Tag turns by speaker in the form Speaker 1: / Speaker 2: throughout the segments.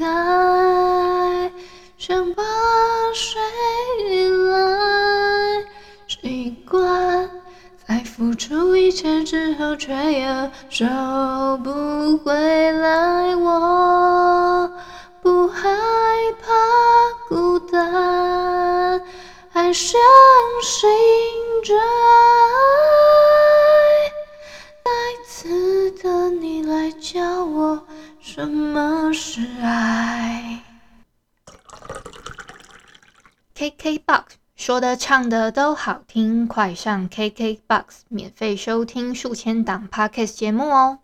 Speaker 1: 灌溉，像把水来习惯，在付出一切之后，却又收不回来。我不害怕孤单，还相信着。？KKBOX 说的唱的都好听，快上 KKBOX 免费收听数千档 Podcast 节目哦！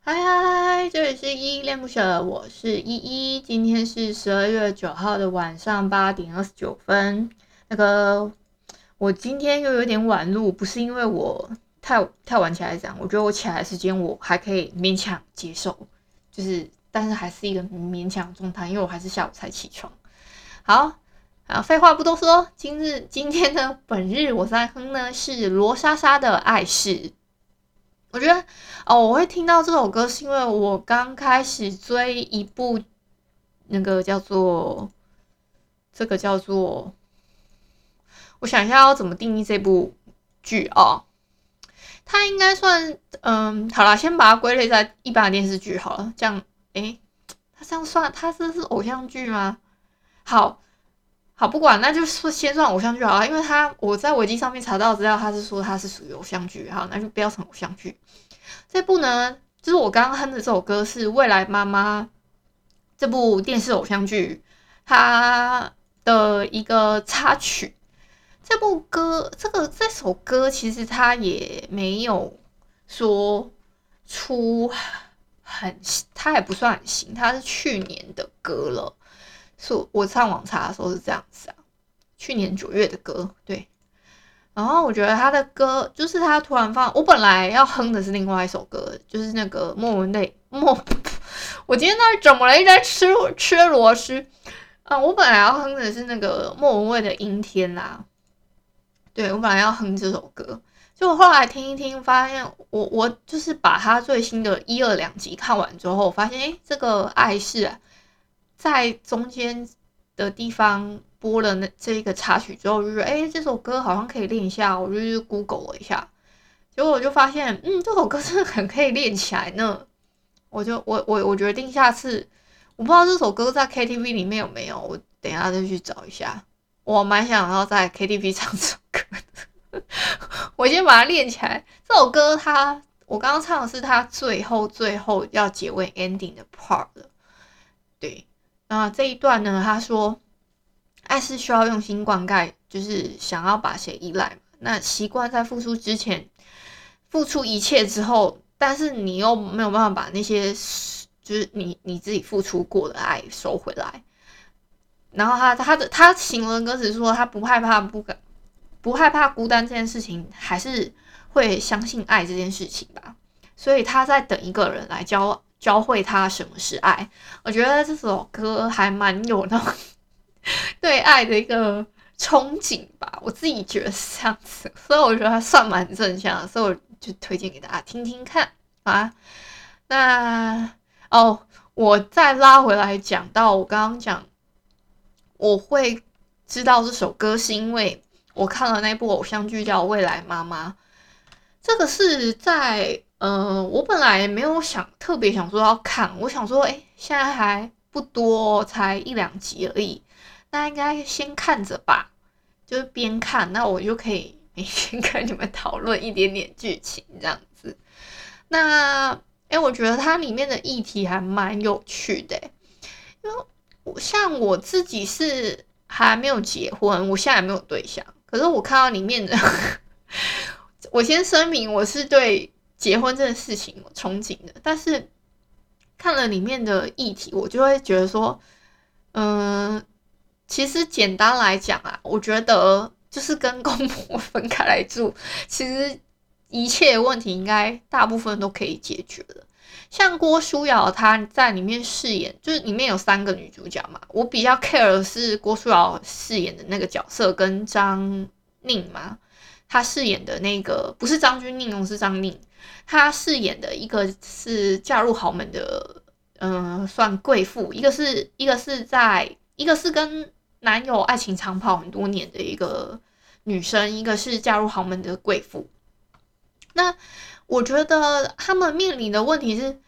Speaker 1: 嗨嗨嗨，这里是依依恋不舍，我是依依，今天是十二月九号的晚上八点二十九分。那个，我今天又有点晚录，不是因为我太太晚起来讲，我觉得我起来的时间我还可以勉强接受。就是，但是还是一个勉强状态，因为我还是下午才起床。好，啊，废话不多说，今日今天呢，本日我在哼呢是罗莎莎的《爱是》。我觉得哦，我会听到这首歌，是因为我刚开始追一部那个叫做这个叫做，我想一下要怎么定义这部剧哦。它应该算，嗯，好了，先把它归类在一般的电视剧好了。这样，诶、欸，它这样算，它这是偶像剧吗？好，好，不管，那就说先算偶像剧好了，因为他我在维基上面查到资料，他是说他是属于偶像剧，好，那就不要成偶像剧。这部呢，就是我刚刚哼的这首歌是《未来妈妈》这部电视偶像剧它的一个插曲。这部歌，这个这首歌其实它也没有说出很，它也不算很新，它是去年的歌了。是我上网查的时候是这样子啊，去年九月的歌，对。然后我觉得他的歌，就是他突然放，我本来要哼的是另外一首歌，就是那个莫文蔚莫，我今天到底怎么了？一直在吃吃螺丝啊！我本来要哼的是那个莫文蔚的《阴天》啦。对，我本来要哼这首歌，就我后来听一听，发现我我就是把他最新的一二两集看完之后，发现诶，这个爱是，在中间的地方播了那这个插曲之后，就是哎，这首歌好像可以练一下，我就去 Google 了一下，结果我就发现，嗯，这首歌真的很可以练起来呢。我就我我我决定下次，我不知道这首歌在 KTV 里面有没有，我等一下再去找一下。我蛮想要在 KTV 唱这首歌的，我先把它练起来。这首歌它，我刚刚唱的是它最后最后要结尾 ending 的 part 了。对，那这一段呢，他说，爱是需要用心灌溉，就是想要把谁依赖嘛。那习惯在付出之前，付出一切之后，但是你又没有办法把那些，就是你你自己付出过的爱收回来。然后他他的他形容歌词说他不害怕不敢不害怕孤单这件事情，还是会相信爱这件事情吧。所以他在等一个人来交往教会他什么是爱。我觉得这首歌还蛮有那种 对爱的一个憧憬吧。我自己觉得是这样子，所以我觉得他算蛮正向的，所以我就推荐给大家听听看啊。那哦，我再拉回来讲到我刚刚讲。我会知道这首歌，是因为我看了那部偶像剧叫《未来妈妈》。这个是在呃，我本来没有想特别想说要看，我想说，哎，现在还不多，才一两集而已，那应该先看着吧。就是边看，那我就可以每天 跟你们讨论一点点剧情这样子。那哎，我觉得它里面的议题还蛮有趣的，因为。我像我自己是还没有结婚，我现在还没有对象。可是我看到里面的，我先声明，我是对结婚这件事情有憧憬的，但是看了里面的议题，我就会觉得说，嗯、其实简单来讲啊，我觉得就是跟公婆分开来住，其实一切问题应该大部分都可以解决了。像郭书瑶她在里面饰演，就是里面有三个女主角嘛。我比较 care 的是郭书瑶饰演的那个角色跟张宁嘛，她饰演的那个不是张钧甯，是张宁。她饰演的一个是嫁入豪门的，嗯、算贵妇；一个是一个是在一个是跟男友爱情长跑很多年的一个女生，一个是嫁入豪门的贵妇。那我觉得他们面临的问题是，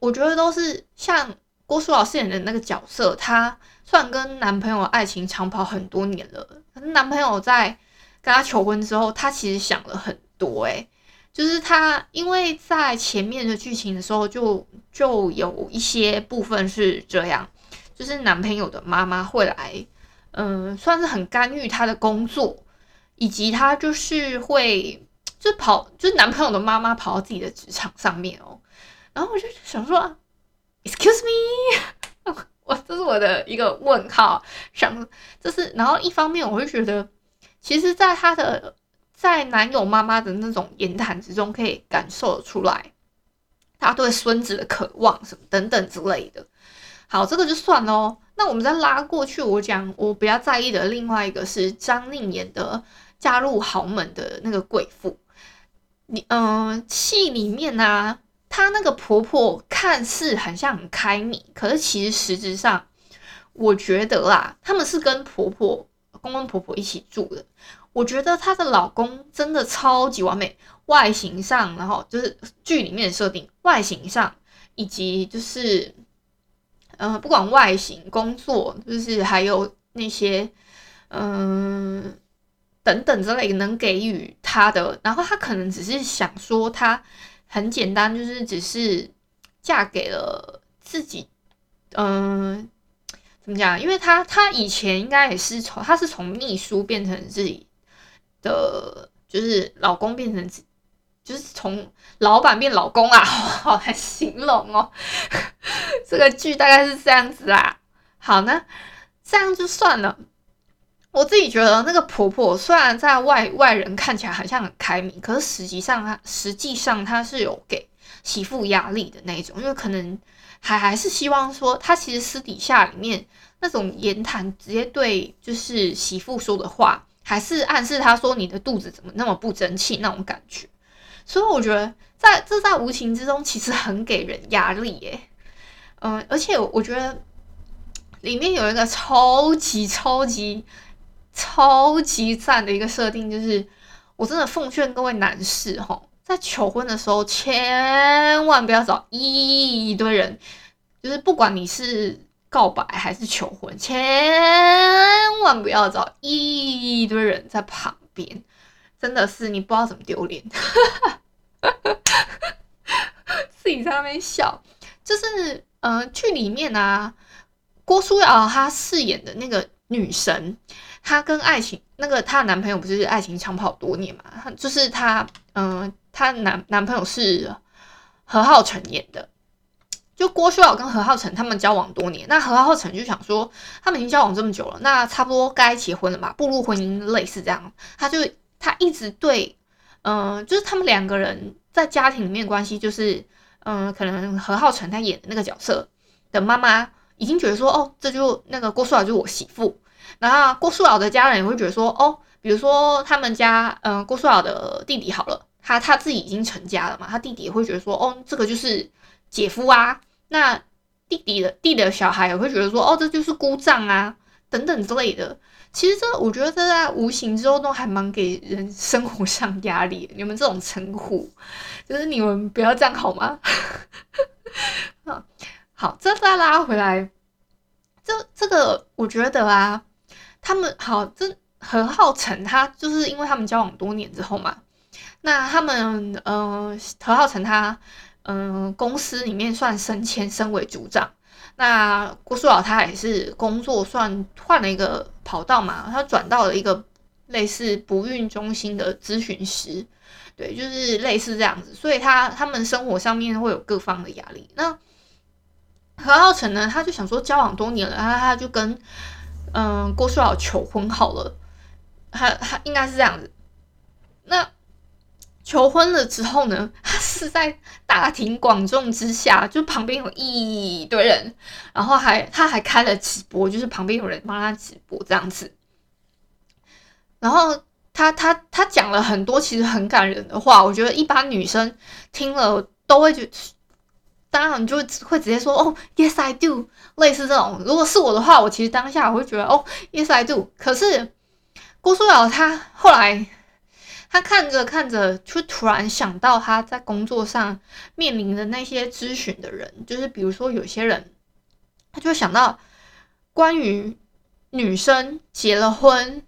Speaker 1: 我觉得都是像郭书瑶饰演的那个角色，她虽然跟男朋友爱情长跑很多年了，可是男朋友在跟她求婚之后，她其实想了很多，诶，就是他因为在前面的剧情的时候就，就有一些部分是这样，就是男朋友的妈妈会来，嗯，算是很干预他的工作，以及他就是会。就跑，就是男朋友的妈妈跑到自己的职场上面哦，然后我就想说，Excuse me，我这是我的一个问号，想这是，然后一方面我会觉得，其实，在他的在男友妈妈的那种言谈之中，可以感受得出来，他对孙子的渴望什么等等之类的。好，这个就算喽。那我们再拉过去，我讲我比较在意的另外一个是张令演的嫁入豪门的那个贵妇。你嗯，戏里面呢、啊，她那个婆婆看似很像很开明，可是其实实质上，我觉得啦，他们是跟婆婆、公公婆婆一起住的。我觉得她的老公真的超级完美，外形上，然后就是剧里面的设定，外形上以及就是，嗯，不管外形、工作，就是还有那些，嗯。等等之类能给予她的，然后她可能只是想说，她很简单，就是只是嫁给了自己，嗯、怎么讲？因为他他以前应该也是从他是从秘书变成自己的，就是老公变成，就是从老板变老公啊，好好来形容哦。这个剧大概是这样子啦。好，那这样就算了。我自己觉得那个婆婆虽然在外外人看起来好像很开明，可是实际上她实际上她是有给媳妇压力的那种，因为可能还还是希望说她其实私底下里面那种言谈直接对就是媳妇说的话，还是暗示他说你的肚子怎么那么不争气那种感觉，所以我觉得在这在无形之中其实很给人压力耶，嗯，而且我觉得里面有一个超级超级。超级赞的一个设定，就是我真的奉劝各位男士哈，在求婚的时候千万不要找一堆人，就是不管你是告白还是求婚，千万不要找一堆人在旁边，真的是你不知道怎么丢脸，自己在那边笑，就是呃剧里面啊，郭书瑶她饰演的那个女神。她跟爱情那个她的男朋友不是爱情长跑多年嘛？就是她，嗯、她男男朋友是何浩晨演的。就郭书瑶跟何浩晨他们交往多年，那何浩晨就想说，他们已经交往这么久了，那差不多该结婚了嘛，步入婚姻类似这样。他就他一直对，嗯、就是他们两个人在家庭里面关系，就是，嗯、可能何浩晨他演的那个角色的妈妈已经觉得说，哦，这就那个郭书瑶就是我媳妇。然后郭书瑶的家人也会觉得说，哦，比如说他们家，嗯、郭书瑶的弟弟好了，他他自己已经成家了嘛，他弟弟也会觉得说，哦，这个就是姐夫啊。那弟弟的弟的小孩也会觉得说，哦，这就是姑丈啊，等等之类的。其实这我觉得这在无形之中都还蛮给人生活上压力。你们这种称呼，就是你们不要这样好吗？好，这再拉回来，这这个我觉得啊。他们好，这何浩晨他就是因为他们交往多年之后嘛，那他们呃何浩晨他嗯、公司里面算升迁升为组长，那郭书瑶他也是工作算换了一个跑道嘛，他转到了一个类似不孕中心的咨询师，对，就是类似这样子，所以他他们生活上面会有各方的压力。那何浩晨呢，他就想说交往多年了，他他就跟嗯郭书瑶求婚好了，他他应该是这样子。那求婚了之后呢，他是在大庭广众之下，就旁边有一堆人，然后还他还开了直播，就是旁边有人帮他直播这样子。然后他他他讲了很多其实很感人的话，我觉得一般女生听了都会觉得，当然就会直接说哦，Yes I do，类似这种。如果是我的话，我其实当下我会觉得哦，Yes I do。可是郭书瑶她后来，他看着看着，就突然想到他在工作上面临的那些咨询的人，就是比如说有些人，他就想到关于女生结了婚。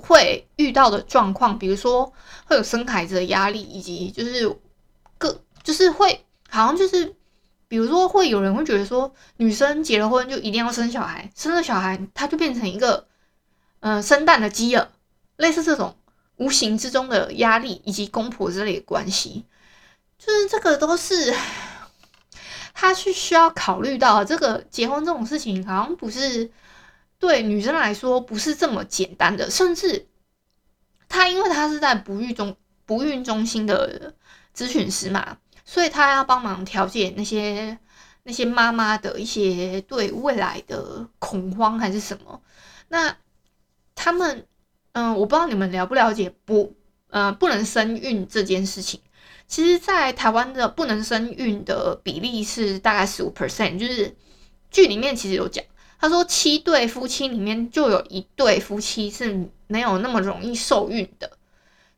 Speaker 1: 会遇到的状况，比如说会有生孩子的压力，以及就是各就是会好像就是，比如说会有人会觉得说，女生结了婚就一定要生小孩，生了小孩她就变成一个嗯、生蛋的鸡了，类似这种无形之中的压力以及公婆之类的关系，就是这个都是他是需要考虑到这个结婚这种事情，好像不是。对女生来说不是这么简单的，甚至他因为他是在不孕中不孕中心的咨询师嘛，所以他要帮忙调解那些那些妈妈的一些对未来的恐慌还是什么。那他们嗯，我不知道你们了不了解不呃不能生育这件事情。其实，在台湾的不能生育的比例是大概十五 percent，就是剧里面其实有讲。他说，七对夫妻里面就有一对夫妻是没有那么容易受孕的，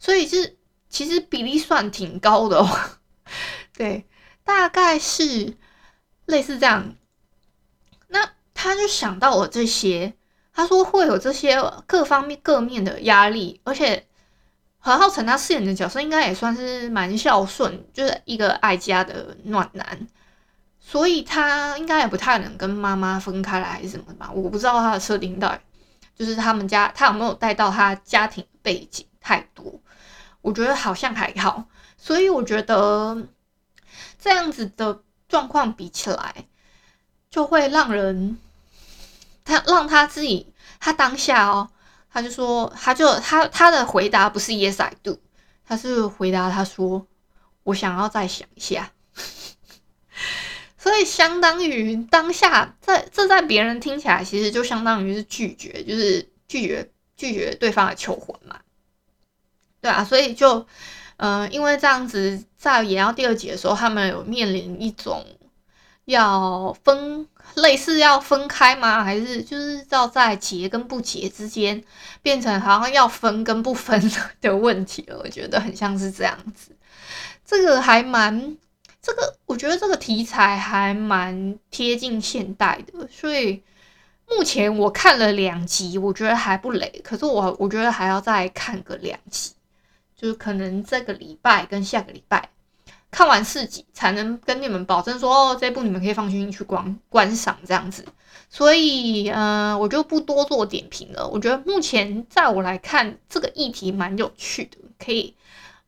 Speaker 1: 所以是其实比例算挺高的哦。对，大概是类似这样。那他就想到了这些，他说会有这些各方面各面的压力，而且何浩晨他饰演的角色应该也算是蛮孝顺，就是一个爱家的暖男。所以他应该也不太能跟妈妈分开来，还是什么吧？我不知道他的设定到就是他们家他有没有带到他家庭背景太多？我觉得好像还好。所以我觉得这样子的状况比起来，就会让人他让他自己他当下哦，他就说他就他他的回答不是 Yes I do，他是回答他说我想要再想一下。所以相当于当下，在这在别人听起来，其实就相当于是拒绝，就是拒绝拒绝对方的求婚嘛。对啊，所以就嗯、因为这样子，在演到第二集的时候，他们有面临一种要分，类似要分开吗？还是就是要在结跟不结之间，变成好像要分跟不分 的问题了？我觉得很像是这样子，这个还蛮。这个我觉得这个题材还蛮贴近现代的，所以目前我看了两集，我觉得还不累。可是我我觉得还要再看个两集，就是可能这个礼拜跟下个礼拜看完四集，才能跟你们保证说哦，这部你们可以放心去观观赏这样子。所以嗯、呃，我就不多做点评了。我觉得目前在我来看，这个议题蛮有趣的，可以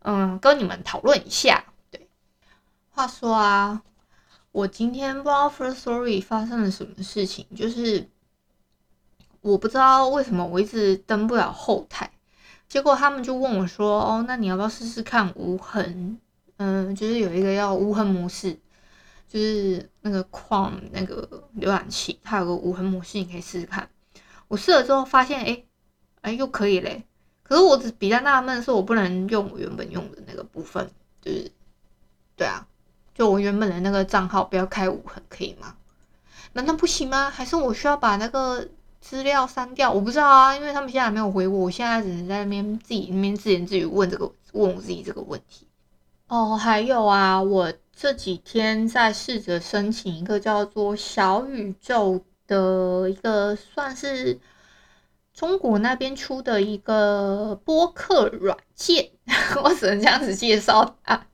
Speaker 1: 嗯跟你们讨论一下。话说啊，我今天不知道 First Story 发生了什么事情，就是我不知道为什么我一直登不了后台，结果他们就问我说：“哦，那你要不要试试看无痕？嗯，就是有一个叫无痕模式，就是那个框那个浏览器，它有个无痕模式，你可以试试看。”我试了之后发现，哎，哎，又可以嘞。可是我只比较纳闷的是，我不能用我原本用的那个部分，就是对啊。就我原本的那个账号不要开无痕，可以吗？难道不行吗？还是我需要把那个资料删掉？我不知道啊，因为他们现在还没有回我，我现在只能在那边自己那边自言自语问这个问我自己这个问题。哦，还有啊，我这几天在试着申请一个叫做小宇宙的一个算是。中国那边出的一个播客软件，我只能这样子介绍它。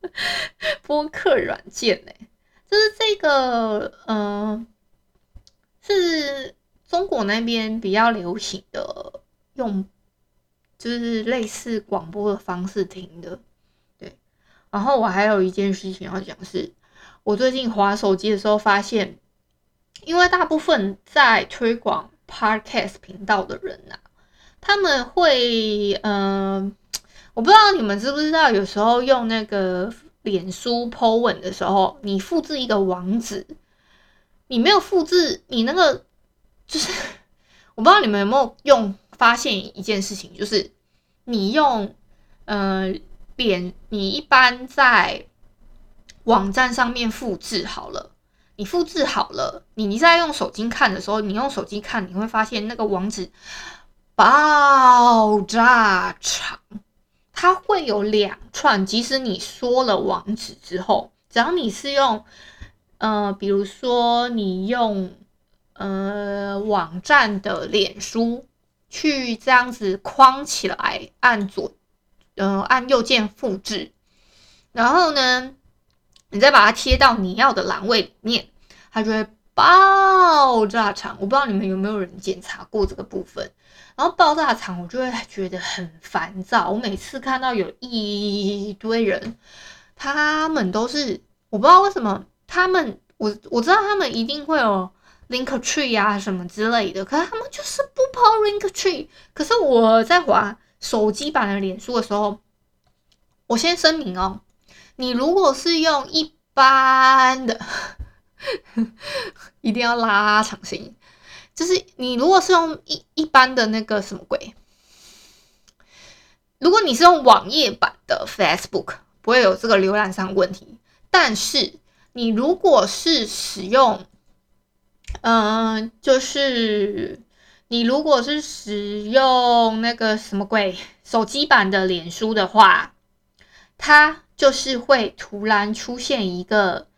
Speaker 1: 播客软件呢，就是这个，嗯、是中国那边比较流行的用就是类似广播的方式听的。然后我还有一件事情要讲是，我最近滑手机的时候发现，因为大部分在推广 Podcast 频道的人呐、他们会，嗯、我不知道你们知不知道，有时候用那个脸书 po 文的时候，你复制一个网址，你没有复制，你那个就是，我不知道你们有没有用发现一件事情，就是你用，呃，脸，你一般在网站上面复制好了。你复制好了，你你在用手机看的时候，你用手机看，你会发现那个网址爆炸长，它会有两串。即使你说了网址之后，只要你是用，呃，比如说你用呃网站的脸书去这样子框起来，按左，呃，按右键复制，然后呢，你再把它贴到你要的栏位里面，它就会爆炸场。我不知道你们有没有人检查过这个部分，然后爆炸场，我就会觉得很烦躁。我每次看到有一堆人，他们都是我不知道为什么，他们我我知道他们一定会有 Linktree 啊什么之类的，可是他们就是不跑 Linktree。可是我在滑手机版的脸书的时候，我先声明哦。你如果是用一般的，一定要拉长声音，就是你如果是用一一般的那个什么鬼，如果你是用网页版的 Facebook，不会有这个浏览上问题。但是你如果是使用，嗯、就是你如果是使用那个什么鬼手机版的脸书的话，它。就是会突然出现一个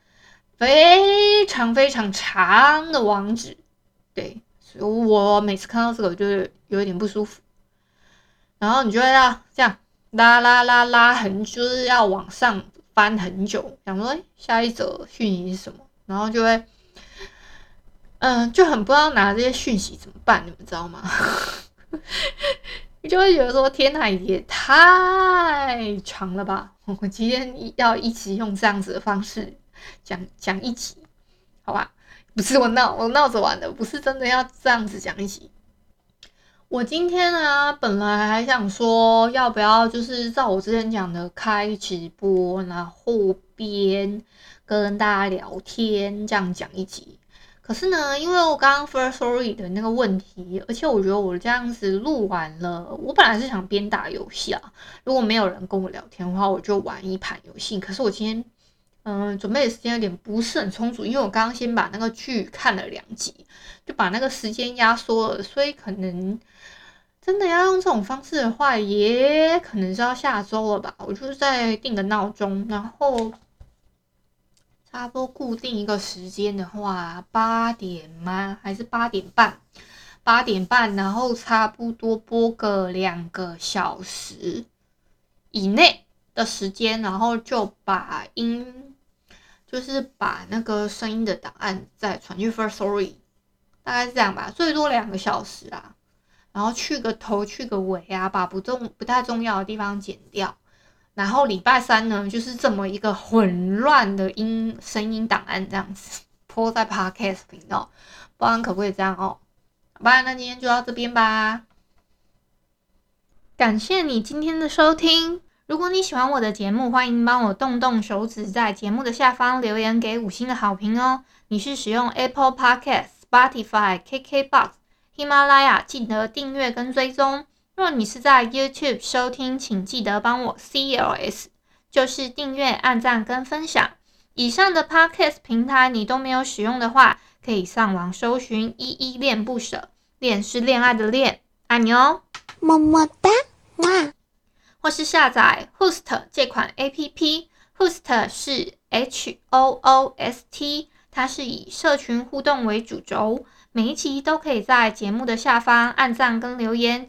Speaker 1: 非常非常长的网址，对，所以我每次看到这个，我就有点不舒服。然后你就会要这样拉拉拉拉很，就是要往上翻很久，想说下一则讯息是什么，然后就会，嗯，就很不知道拿这些讯息怎么办，你们知道吗？你 就会觉得说，天哪，也太长了吧！我今天要一直用这样子的方式讲讲一集，好吧？不是我闹，我闹着玩的，不是真的要这样子讲一集。我今天呢，本来还想说，要不要就是照我之前讲的开直播，然后边跟大家聊天，这样讲一集。可是呢，因为我刚刚 Firstory 的那个问题，而且我觉得我这样子录完了，我本来是想边打游戏啊，如果没有人跟我聊天的话，我就玩一盘游戏。可是我今天，嗯、呃，准备的时间有点不是很充足，因为我刚刚先把那个剧看了两集，就把那个时间压缩了，所以可能真的要用这种方式的话，也可能是要下周了吧。我就是再定个闹钟，然后。差不多固定一个时间的话，八点吗？还是八点半？八点半，然后差不多播个两个小时以内的时间，然后就把音，就是把那个声音的档案再传去 Firstory，大概是这样吧，最多两个小时啊，然后去个头去个尾啊，把不重不太重要的地方剪掉。然后礼拜三呢，就是这么一个混乱的音声音档案这样子，po 在 Podcast 频道，不然可不可以这样哦？好吧，那今天就到这边吧。感谢你今天的收听。如果你喜欢我的节目，欢迎帮我动动手指，在节目的下方留言给五星的好评哦。你是使用 Apple Podcast、Spotify、KKBox、喜马拉雅，记得订阅跟追踪。若你是在 YouTube 收听，请记得帮我 CLS，就是订阅、按赞跟分享。以上的 Podcast 平台你都没有使用的话，可以上网搜寻“依依恋不舍”，恋是恋爱的恋，爱你哦，么么哒，哇！或是下载 Host 这款 APP，Host 是 H O O S T，它是以社群互动为主轴，每一集都可以在节目的下方按赞跟留言。